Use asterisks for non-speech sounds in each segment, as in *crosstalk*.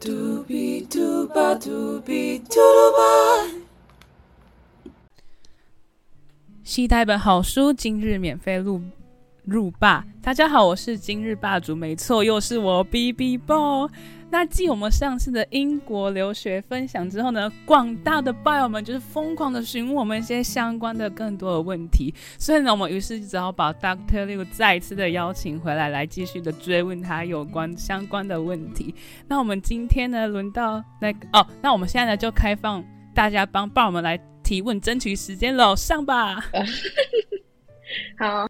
嘟比嘟吧嘟比嘟嘟吧。期待本好书，今日免费入入霸。大家好，我是今日霸主，没错，又是我 B B Boy。那继我们上次的英国留学分享之后呢，广大的 b 友们就是疯狂的询问我们一些相关的更多的问题，所以呢，我们于是只好把 Doctor Liu 再一次的邀请回来，来继续的追问他有关相关的问题。那我们今天呢，轮到那个哦，那我们现在呢就开放大家帮 b 友们来提问，争取时间喽，上吧。*laughs* 好，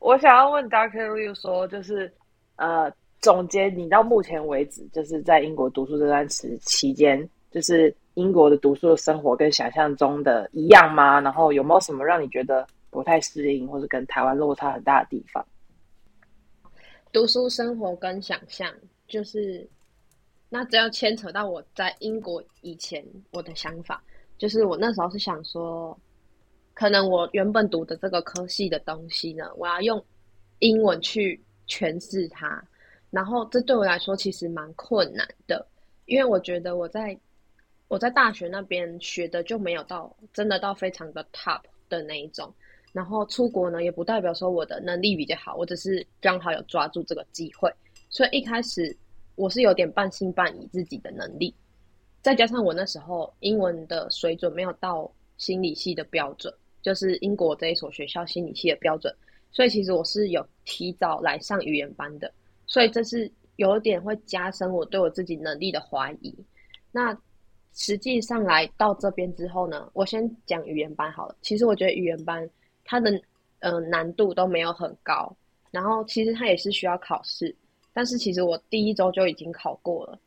我想要问 Doctor Liu 说，就是呃。总结你到目前为止，就是在英国读书这段时期间，就是英国的读书的生活跟想象中的一样吗？然后有没有什么让你觉得不太适应，或者跟台湾落差很大的地方？读书生活跟想象，就是那只要牵扯到我在英国以前我的想法，就是我那时候是想说，可能我原本读的这个科系的东西呢，我要用英文去诠释它。然后这对我来说其实蛮困难的，因为我觉得我在我在大学那边学的就没有到真的到非常的 top 的那一种。然后出国呢，也不代表说我的能力比较好，我只是刚好有抓住这个机会。所以一开始我是有点半信半疑自己的能力，再加上我那时候英文的水准没有到心理系的标准，就是英国这一所学校心理系的标准，所以其实我是有提早来上语言班的。所以这是有点会加深我对我自己能力的怀疑。那实际上来到这边之后呢，我先讲语言班好了。其实我觉得语言班它的呃难度都没有很高，然后其实它也是需要考试，但是其实我第一周就已经考过了，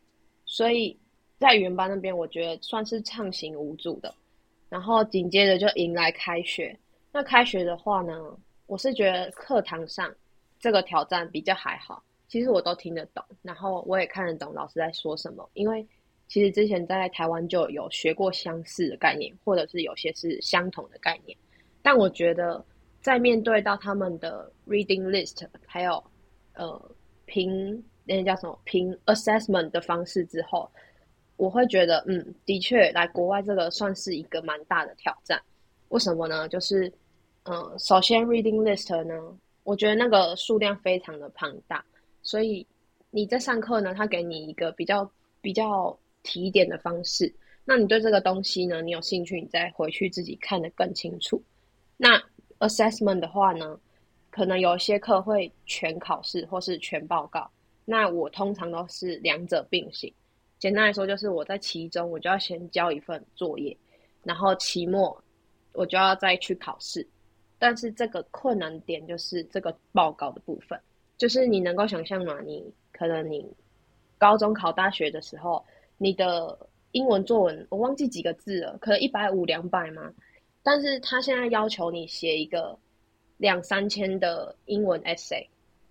所以在语言班那边我觉得算是畅行无阻的。然后紧接着就迎来开学。那开学的话呢，我是觉得课堂上这个挑战比较还好。其实我都听得懂，然后我也看得懂老师在说什么，因为其实之前在台湾就有学过相似的概念，或者是有些是相同的概念。但我觉得在面对到他们的 reading list，还有呃评那叫什么评 assessment 的方式之后，我会觉得嗯，的确来国外这个算是一个蛮大的挑战。为什么呢？就是嗯，首先 reading list 呢，我觉得那个数量非常的庞大。所以你在上课呢，他给你一个比较比较提点的方式。那你对这个东西呢，你有兴趣，你再回去自己看得更清楚。那 assessment 的话呢，可能有些课会全考试或是全报告。那我通常都是两者并行。简单来说，就是我在其中我就要先交一份作业，然后期末我就要再去考试。但是这个困难点就是这个报告的部分。就是你能够想象吗？你可能你高中考大学的时候，你的英文作文我忘记几个字了，可能一百五两百吗？但是他现在要求你写一个两三千的英文 essay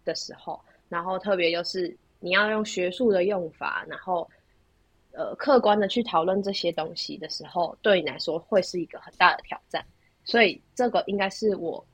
的时候，然后特别就是你要用学术的用法，然后呃客观的去讨论这些东西的时候，对你来说会是一个很大的挑战。所以这个应该是我。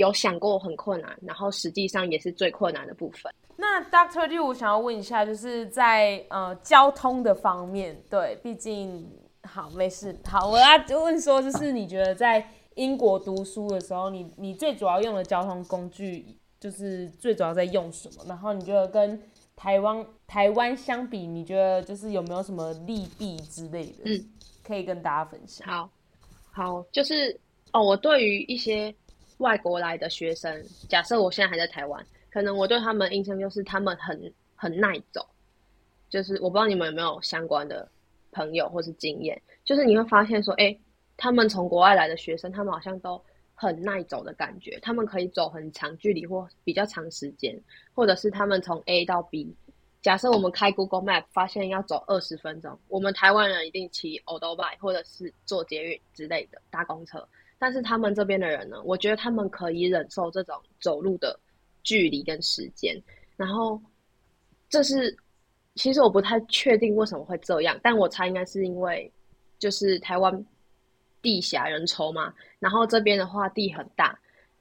有想过很困难，然后实际上也是最困难的部分。那 Doctor Liu，我想要问一下，就是在呃交通的方面，对，毕竟好没事，好，我要问说，就是你觉得在英国读书的时候，你你最主要用的交通工具，就是最主要在用什么？然后你觉得跟台湾台湾相比，你觉得就是有没有什么利弊之类的？嗯，可以跟大家分享。好，好，就是哦，我对于一些。外国来的学生，假设我现在还在台湾，可能我对他们印象就是他们很很耐走，就是我不知道你们有没有相关的朋友或是经验，就是你会发现说，哎，他们从国外来的学生，他们好像都很耐走的感觉，他们可以走很长距离或比较长时间，或者是他们从 A 到 B，假设我们开 Google Map 发现要走二十分钟，我们台湾人一定骑 o d o b i 或者是坐捷运之类的搭公车。但是他们这边的人呢，我觉得他们可以忍受这种走路的距离跟时间，然后这是其实我不太确定为什么会这样，但我猜应该是因为就是台湾地狭人稠嘛，然后这边的话地很大，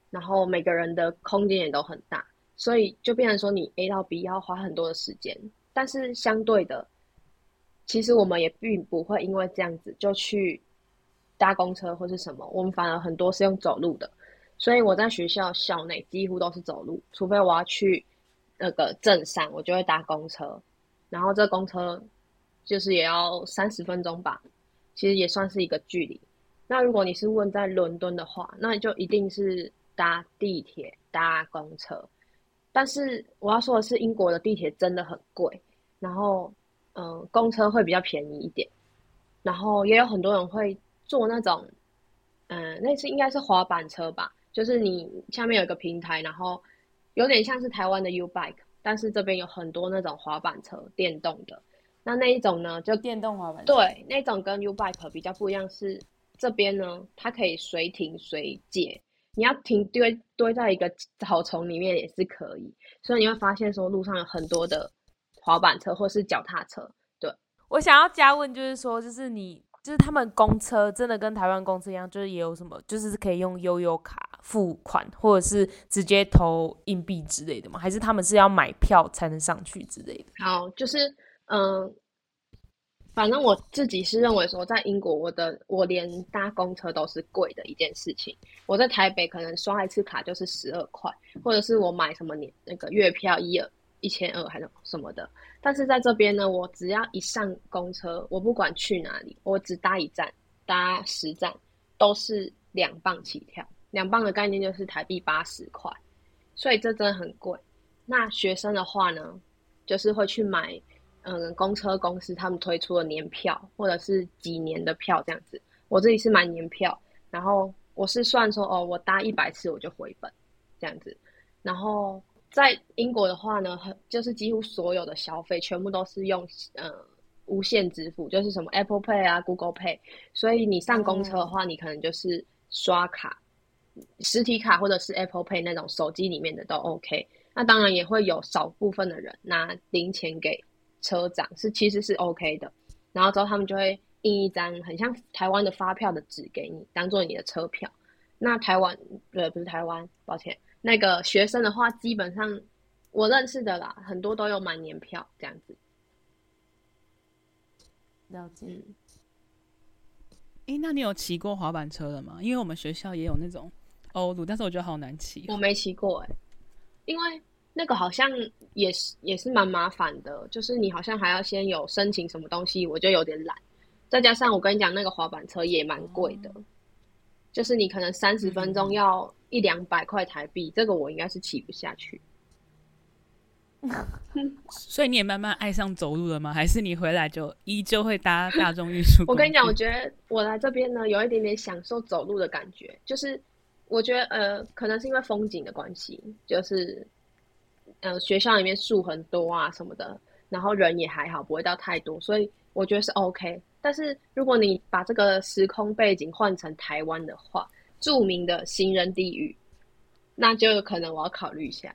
然后每个人的空间也都很大，所以就变成说你 A 到 B 要花很多的时间，但是相对的其实我们也并不会因为这样子就去搭公车或是什么，我们反而很多是用走路的。所以我在学校校内几乎都是走路，除非我要去那个镇上，我就会搭公车。然后这公车就是也要三十分钟吧，其实也算是一个距离。那如果你是问在伦敦的话，那就一定是搭地铁、搭公车。但是我要说的是，英国的地铁真的很贵，然后嗯，公车会比较便宜一点。然后也有很多人会坐那种，嗯，那是应该是滑板车吧。就是你下面有一个平台，然后有点像是台湾的 U Bike，但是这边有很多那种滑板车，电动的。那那一种呢，就电动滑板车。对，那种跟 U Bike 比较不一样，是这边呢，它可以随停随借，你要停堆堆在一个草丛里面也是可以。所以你会发现说，路上有很多的滑板车或是脚踏车。对我想要加问，就是说，就是你。就是他们公车真的跟台湾公车一样，就是也有什么，就是可以用悠游卡付款，或者是直接投硬币之类的吗？还是他们是要买票才能上去之类的？好，就是嗯，反正我自己是认为说，在英国，我的我连搭公车都是贵的一件事情。我在台北可能刷一次卡就是十二块，或者是我买什么年那个月票一二一千二还是什么的。但是在这边呢，我只要一上公车，我不管去哪里，我只搭一站，搭十站，都是两磅起跳。两磅的概念就是台币八十块，所以这真的很贵。那学生的话呢，就是会去买，嗯，公车公司他们推出的年票，或者是几年的票这样子。我自己是买年票，然后我是算说，哦，我搭一百次我就回本，这样子，然后。在英国的话呢，很就是几乎所有的消费全部都是用呃无线支付，就是什么 Apple Pay 啊、Google Pay，所以你上公车的话，你可能就是刷卡、实体卡或者是 Apple Pay 那种手机里面的都 OK。那当然也会有少部分的人拿零钱给车长，是其实是 OK 的。然后之后他们就会印一张很像台湾的发票的纸给你，当做你的车票。那台湾对，不是台湾，抱歉。那个学生的话，基本上我认识的啦，很多都有买年票这样子。了解。哎，那你有骑过滑板车了吗？因为我们学校也有那种欧陆，但是我觉得好难骑。我没骑过哎，因为那个好像也是也是蛮麻烦的，就是你好像还要先有申请什么东西，我就有点懒。再加上我跟你讲，那个滑板车也蛮贵的。就是你可能三十分钟要一两百块台币，这个我应该是骑不下去。*laughs* 所以你也慢慢爱上走路了吗？还是你回来就依旧会搭大众运输？我跟你讲，我觉得我来这边呢，有一点点享受走路的感觉。就是我觉得呃，可能是因为风景的关系，就是呃学校里面树很多啊什么的，然后人也还好，不会到太多，所以我觉得是 OK。但是如果你把这个时空背景换成台湾的话，著名的行人地狱，那就有可能我要考虑一下。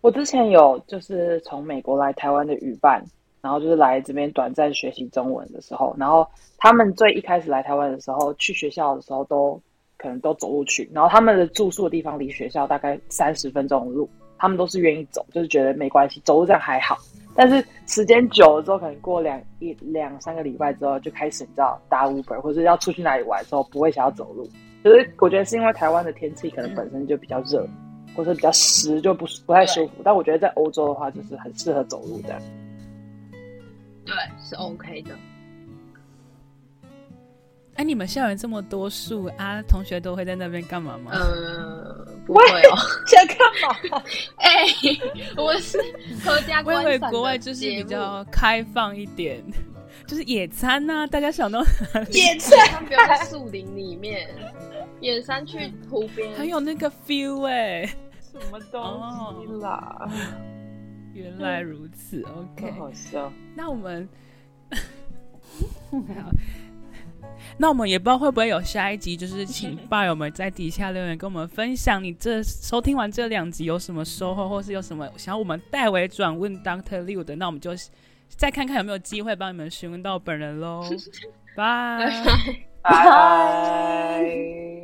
我之前有就是从美国来台湾的语伴，然后就是来这边短暂学习中文的时候，然后他们最一开始来台湾的时候，去学校的时候都可能都走路去，然后他们的住宿的地方离学校大概三十分钟的路，他们都是愿意走，就是觉得没关系，走路这样还好。但是时间久了之后，可能过两一两三个礼拜之后，就开始你知道搭 Uber 或者要出去哪里玩的时候，不会想要走路。就是我觉得是因为台湾的天气可能本身就比较热，或者比较湿，就不不太舒服。但我觉得在欧洲的话，就是很适合走路的。对，是 OK 的。哎，你们校园这么多树啊，同学都会在那边干嘛吗？呃，不会哦，想干嘛？*laughs* 哎，我是合家观赏。因为国外就是比较开放一点，*laughs* 就是野餐呐，大家想到野餐，不要在树林里面，野餐去湖边，很有那个 feel 哎，什么东西啦？原来如此，OK，好笑。那我们好。*laughs* *laughs* 那我们也不知道会不会有下一集，就是请吧友们在底下留言跟我们分享，你这收听完这两集有什么收获，或是有什么想要我们代为转问 Doctor Liu 的，那我们就再看看有没有机会帮你们询问到本人喽。*laughs* 拜拜 *laughs* 拜。